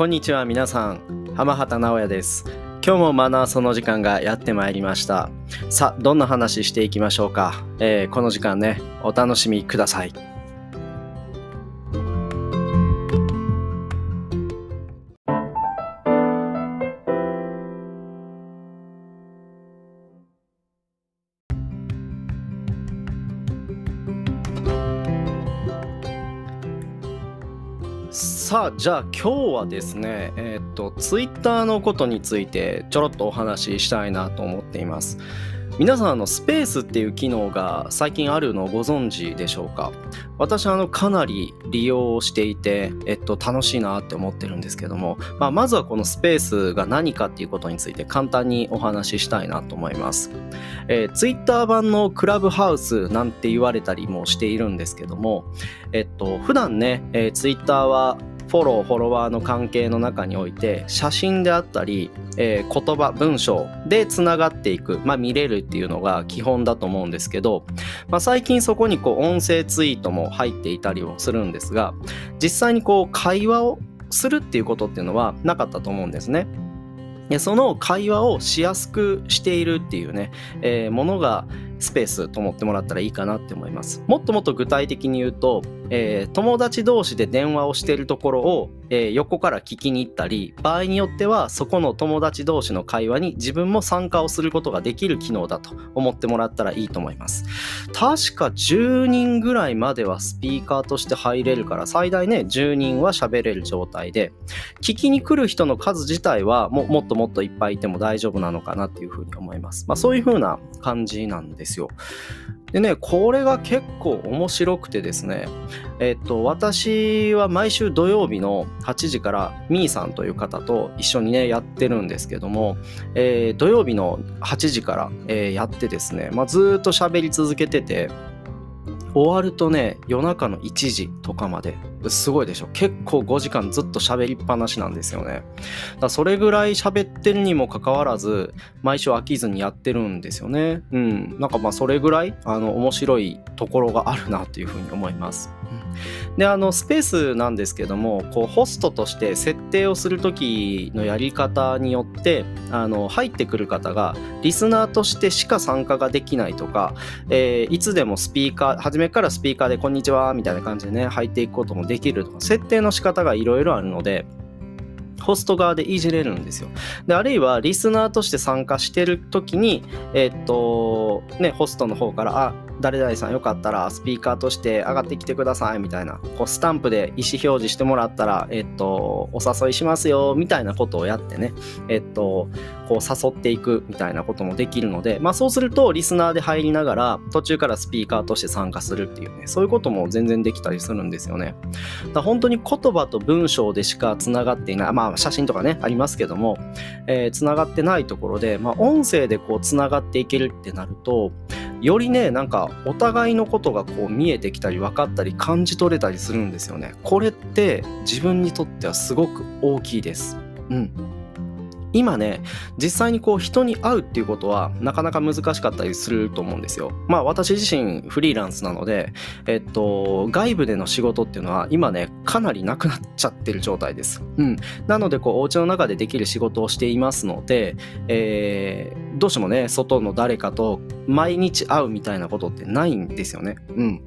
こんにちは皆さん。浜畑直也です。今日もマナーその時間がやってまいりました。さあどんな話していきましょうか、えー、この時間ねお楽しみください。さあじゃあ今日はですねえー、っとツイッターのことについてちょろっとお話ししたいなと思っています。皆さんあのスペースっていう機能が最近あるのをご存知でしょうか？私あのかなり利用していて、えっと、楽しいなって思ってるんですけども、まあ、まずはこのスペースが何かっていうことについて簡単にお話ししたいなと思います、えー、ツイッター版のクラブハウスなんて言われたりもしているんですけども、えっと、普段ね、えー、ツイッターはフォローフォロワーの関係の中において写真であったり、えー、言葉文章でつながっていく、まあ、見れるっていうのが基本だと思うんですけど、まあ、最近そこにこう音声ツイートも入っていたりをするんですが実際にこう会話をするっていうことっていうのはなかったと思うんですね。でその会話をしやすくしているっていうね、えー、ものがスペースと思ってもらったらいいかなって思います。もっともっと具体的に言うと、えー、友達同士で電話をしているところを、えー、横から聞きに行ったり、場合によってはそこの友達同士の会話に自分も参加をすることができる機能だと思ってもらったらいいと思います。確か10人ぐらいまではスピーカーとして入れるから、最大ね、10人は喋れる状態で、聞きに来る人の数自体はももっともっといっぱいいても大丈夫なのかなっていうふうに思います。まあそういうふうな感じなんですですよ。でね、これが結構面白くてですね、えっと、私は毎週土曜日の8時からみーさんという方と一緒にね、やってるんですけども、えー、土曜日の8時から、えー、やってですね、まあ、ずっと喋り続けてて、終わるとね、夜中の1時とかまですごいでしょ。結構5時間ずっと喋りっぱなしなんですよね。だそれぐらい喋ってるにもかかわらず毎週飽きずにやってるんですよね。うん。なんかまあそれぐらいあの面白いところがあるなというふうに思います、うん、であのスペースなんですけどもこうホストとして設定をする時のやり方によってあの入ってくる方がリスナーとしてしか参加ができないとか、えー、いつでもスピーカー初めからスピーカーで「こんにちは」みたいな感じでね入っていくこともできるとか設定の仕方がいろいろあるのでホスト側でいじれるんですよ。であるいはリスナーとして参加してる時に、えっとね、ホストの方から、あ、誰々さんよかったらスピーカーとして上がってきてくださいみたいなこうスタンプで意思表示してもらったら、えっと、お誘いしますよみたいなことをやってね、えっと、こう誘っていくみたいなこともできるので、まあ、そうするとリスナーで入りながら途中からスピーカーとして参加するっていうねそういうことも全然できたりするんですよね。だ本当に言葉と文章でしかつながっていないまあ写真とかねありますけども、えー、つながってないところで、まあ、音声でこうつながっていけるってなるとよりねなんかお互いのことがこう見えてきたり分かったり感じ取れたりするんですよね。これって自分にとってはすごく大きいです。うん。今ね実際にこう人に会うっていうことはなかなか難しかったりすると思うんですよ。まあ私自身フリーランスなので、えっと、外部での仕事っていうのは今ねかなりなくなっちゃってる状態です。うん、なのでこうお家の中でできる仕事をしていますので、えー、どうしてもね外の誰かと毎日会うみたいなことってないんですよね。うん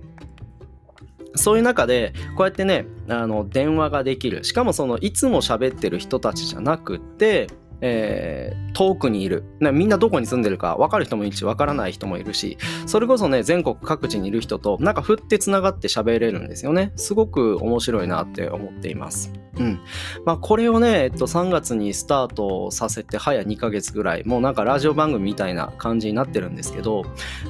そういう中でこうやってねあの電話ができるしかもそのいつも喋ってる人たちじゃなくてえー、遠くにいる。みんなどこに住んでるか分かる人もいるし分からない人もいるしそれこそね全国各地にいる人となんか振ってつながって喋れるんですよね。すごく面白いなって思っています。うんまあこれをね、えっと、3月にスタートさせて早2ヶ月ぐらいもうなんかラジオ番組みたいな感じになってるんですけど、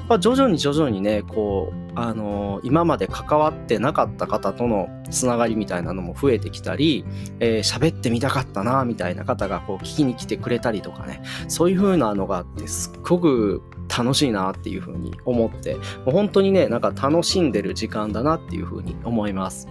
まあ、徐々に徐々にねこうあのー、今まで関わってなかった方とのつながりみたいなのも増えてきたり喋、えー、ってみたかったなみたいな方がこう聞きに来てくれたりとかねそういう風なのがあってすっごく楽しいなっていう風に思ってもう本当にねなんか楽しんでる時間だなっていう風に思います。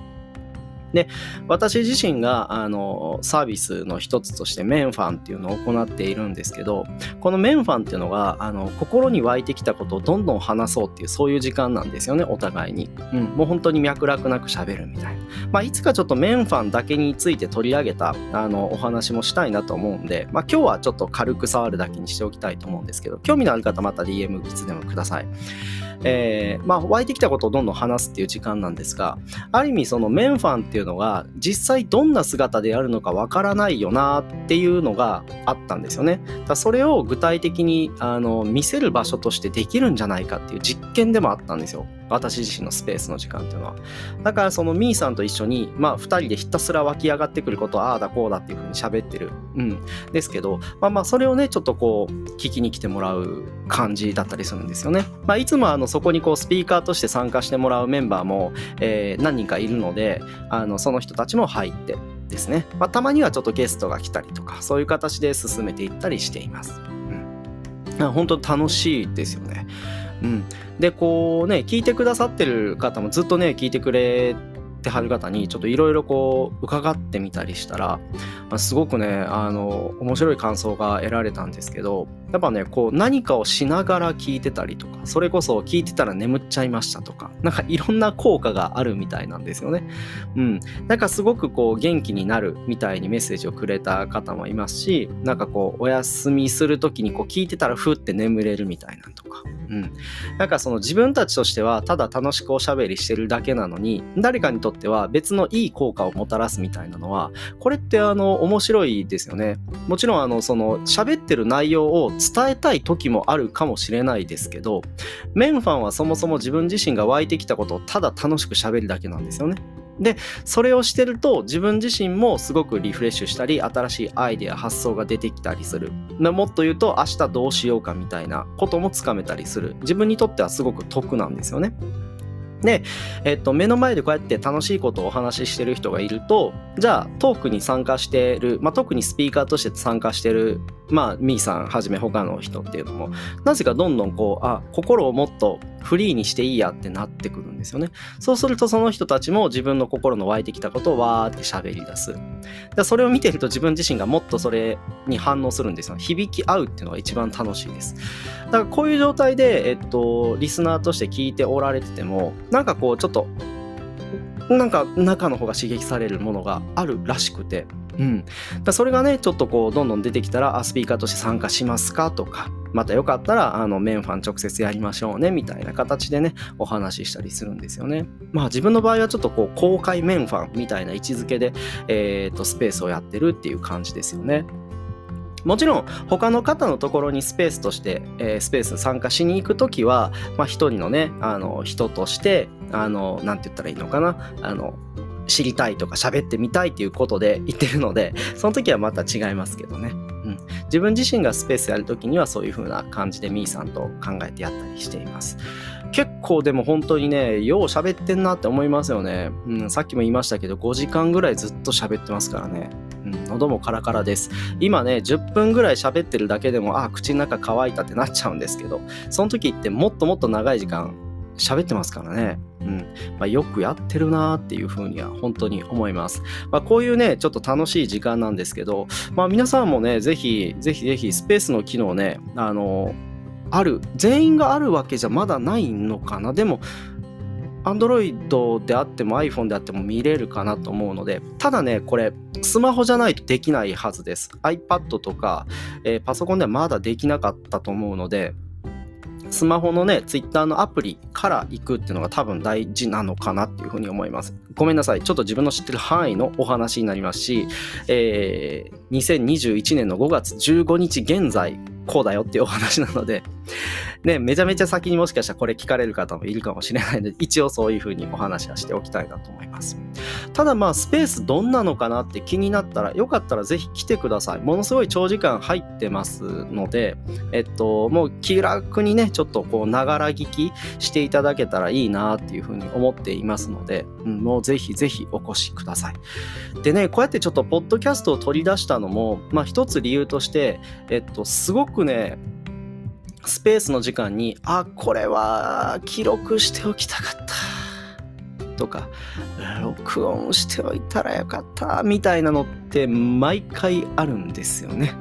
で、私自身があのサービスの一つとしてメンファンっていうのを行っているんですけど、このメンファンっていうのがあの心に湧いてきたことをどんどん話そうっていうそういう時間なんですよね、お互いに。うん、もう本当に脈絡なく喋るみたいな。まあ、いつかちょっとメンファンだけについて取り上げたあのお話もしたいなと思うんで、まあ、今日はちょっと軽く触るだけにしておきたいと思うんですけど、興味のある方また DM いつでもください。えー、まあ、湧いてきたことをどんどん話すっていう時間なんですが、ある意味そのメンファンっていうのが実際どんな姿であるのかわからないよなっていうのがあったんですよね。だそれを具体的にあの見せる場所としてできるんじゃないかっていう実験でもあったんですよ。私自身のスペースの時間っていうのは。だからそのミーさんと一緒に、まあ2人でひたすら湧き上がってくることをああだこうだっていうふうに喋ってる。うん。ですけど、まあまあそれをね、ちょっとこう聞きに来てもらう感じだったりするんですよね。まあいつもあのそこにこうスピーカーとして参加してもらうメンバーも、えー、何人かいるので、あのその人たちも入ってですね。まあたまにはちょっとゲストが来たりとか、そういう形で進めていったりしています。うん。本当楽しいですよね。うん、でこうね聞いてくださってる方もずっとね聞いてくれてはる方にちょっといろいろこう伺ってみたりしたら、まあ、すごくねあの面白い感想が得られたんですけどやっぱねこう何かをしながら聞いてたりとかそれこそ聞いてたら眠っちゃいましたとかなんかいろんな効果があるみたいなんですよね。うん、なんかすごくこう元気になるみたいにメッセージをくれた方もいますしなんかこうお休みする時にこう聞いてたらふって眠れるみたいなんとか、うん、なんかその自分たちとしてはただ楽しくおしゃべりしてるだけなのに誰かにとっては別のいい効果をもたらすみたいなのは、これってあの面白いですよね。もちろんあのその喋ってる内容を伝えたい時もあるかもしれないですけど、メンファンはそもそも自分自身が湧いてきたことをただ楽しく喋るだけなんですよね。でそれをしてると自分自身もすごくリフレッシュしたり新しいアイデア発想が出てきたりするもっと言うと明日どうしようかみたいなこともつかめたりする自分にとってはすごく得なんですよね。で、えっと、目の前でこうやって楽しいことをお話ししてる人がいると、じゃあトークに参加してる、まあ、特にスピーカーとして参加してる、まあ、ミーさんはじめ他の人っていうのも、なぜかどんどんこう、あ、心をもっとフリーにしていいやってなってくるんですよね。そうするとその人たちも自分の心の湧いてきたことをわーって喋り出す。でそれを見てると自分自身がもっとそれに反応するんですよ。響き合うっていうのが一番楽しいです。だからこういう状態で、えっと、リスナーとして聞いておられてても、なんかこうちょっと、なんか中の方が刺激されるものがあるらしくて、うん、だそれがねちょっとこうどんどん出てきたらあスピーカーとして参加しますか？とかまたよかったらあのメンファン直接やりましょうねみたいな形でねお話ししたりするんですよね。まあ自分の場合はちょっとこう公開メンファンみたいな位置づけで、えーと、スペースをやってるっていう感じですよね。もちろん他の方のところにスペースとして、えー、スペース参加しに行くときは、まあ、一人のねあの人としてあのなんて言ったらいいのかな？あの知りたいとか喋ってみたいっていうことで言ってるので、その時はまた違いますけどね。うん、自分自身がスペースやるときにはそういう風な感じでミーさんと考えてやったりしています。結構でも本当にね、よう喋ってんなって思いますよね。うん、さっきも言いましたけど、5時間ぐらいずっと喋ってますからね。うん、喉もカラカラです。今ね、10分ぐらい喋ってるだけでも、あ、口の中乾いたってなっちゃうんですけど、その時ってもっともっと長い時間喋ってますからね。うん。まあ、よくやってるなーっていうふうには本当に思います。まあ、こういうね、ちょっと楽しい時間なんですけど、まあ、皆さんもね、ぜひ、ぜひぜひ、スペースの機能ね、あの、ある。全員があるわけじゃまだないのかな。でも、Android であっても iPhone であっても見れるかなと思うので、ただね、これ、スマホじゃないとできないはずです。iPad とか、えー、パソコンではまだできなかったと思うので、スマホのね、ツイッターのアプリから行くっていうのが多分大事なのかなっていうふうに思います。ごめんなさい。ちょっと自分の知ってる範囲のお話になりますし、えー、2021年の5月15日現在、こうだよっていうお話なので、ね、めちゃめちゃ先にもしかしたらこれ聞かれる方もいるかもしれないので、一応そういうふうにお話はしておきたいなと思います。ただまあ、スペースどんなのかなって気になったら、よかったらぜひ来てください。ものすごい長時間入ってますので、えっと、もう気楽にね、ちょっとこう、ながら聞きしていただけたらいいなっていうふうに思っていますので、もうぜひぜひお越しください。でね、こうやってちょっとポッドキャストを取り出したのも、まあ一つ理由として、えっと、すごくね、スペースの時間に、あ、これは記録しておきたかった。とか録音しておいたらよかった。みたいなのって毎回あるんですよね。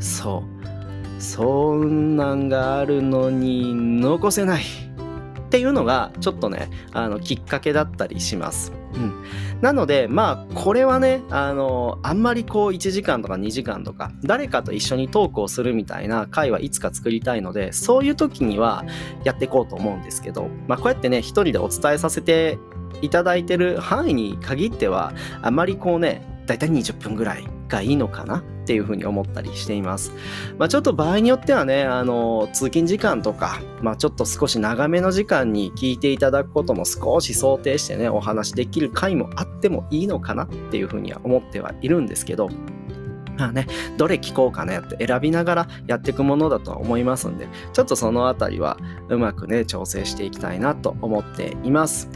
そう。そんなんがあるのに残せない。っていうのがちょっとねあのきっかけだったりします。うん、なのでまあこれはねあのあんまりこう1時間とか2時間とか誰かと一緒にトークをするみたいな回はいつか作りたいのでそういう時にはやっていこうと思うんですけど、まあ、こうやってね一人でお伝えさせていただいてる範囲に限ってはあまりこうねだいたい20分ぐらいがいいのかなっていうふうに思ったりしています。まあ、ちょっと場合によってはね、あの、通勤時間とか、まあ、ちょっと少し長めの時間に聞いていただくことも少し想定してね、お話できる回もあってもいいのかなっていうふうには思ってはいるんですけど、まあね、どれ聞こうかねって選びながらやっていくものだとは思いますんで、ちょっとそのあたりはうまくね、調整していきたいなと思っています。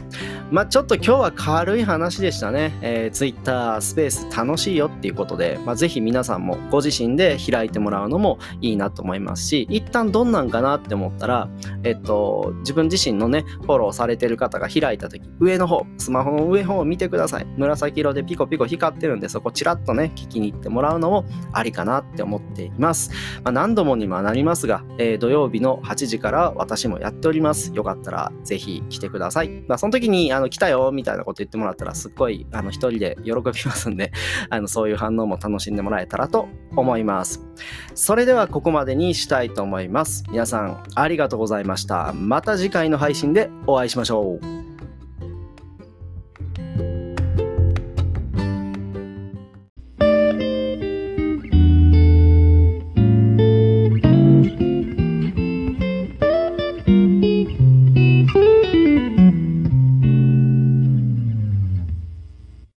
まあちょっと今日は軽い話でしたね。えー、Twitter スペース楽しいよっていうことで、まあ、ぜひ皆さんもご自身で開いてもらうのもいいなと思いますし、一旦どんなんかなって思ったら、えっと、自分自身のね、フォローされてる方が開いた時、上の方、スマホの上の方を見てください。紫色でピコピコ光ってるんで、そこチラッとね、聞きに行ってもらうのもありかなって思っています。まあ、何度もにもなりますが、えー、土曜日の8時から私もやっております。よかったらぜひ来てください。まあ、その時にあの来たよみたいなこと言ってもらったらすっごいあの一人で喜びますんで、あのそういう反応も楽しんでもらえたらと思います。それではここまでにしたいと思います。皆さんありがとうございました。また次回の配信でお会いしましょう。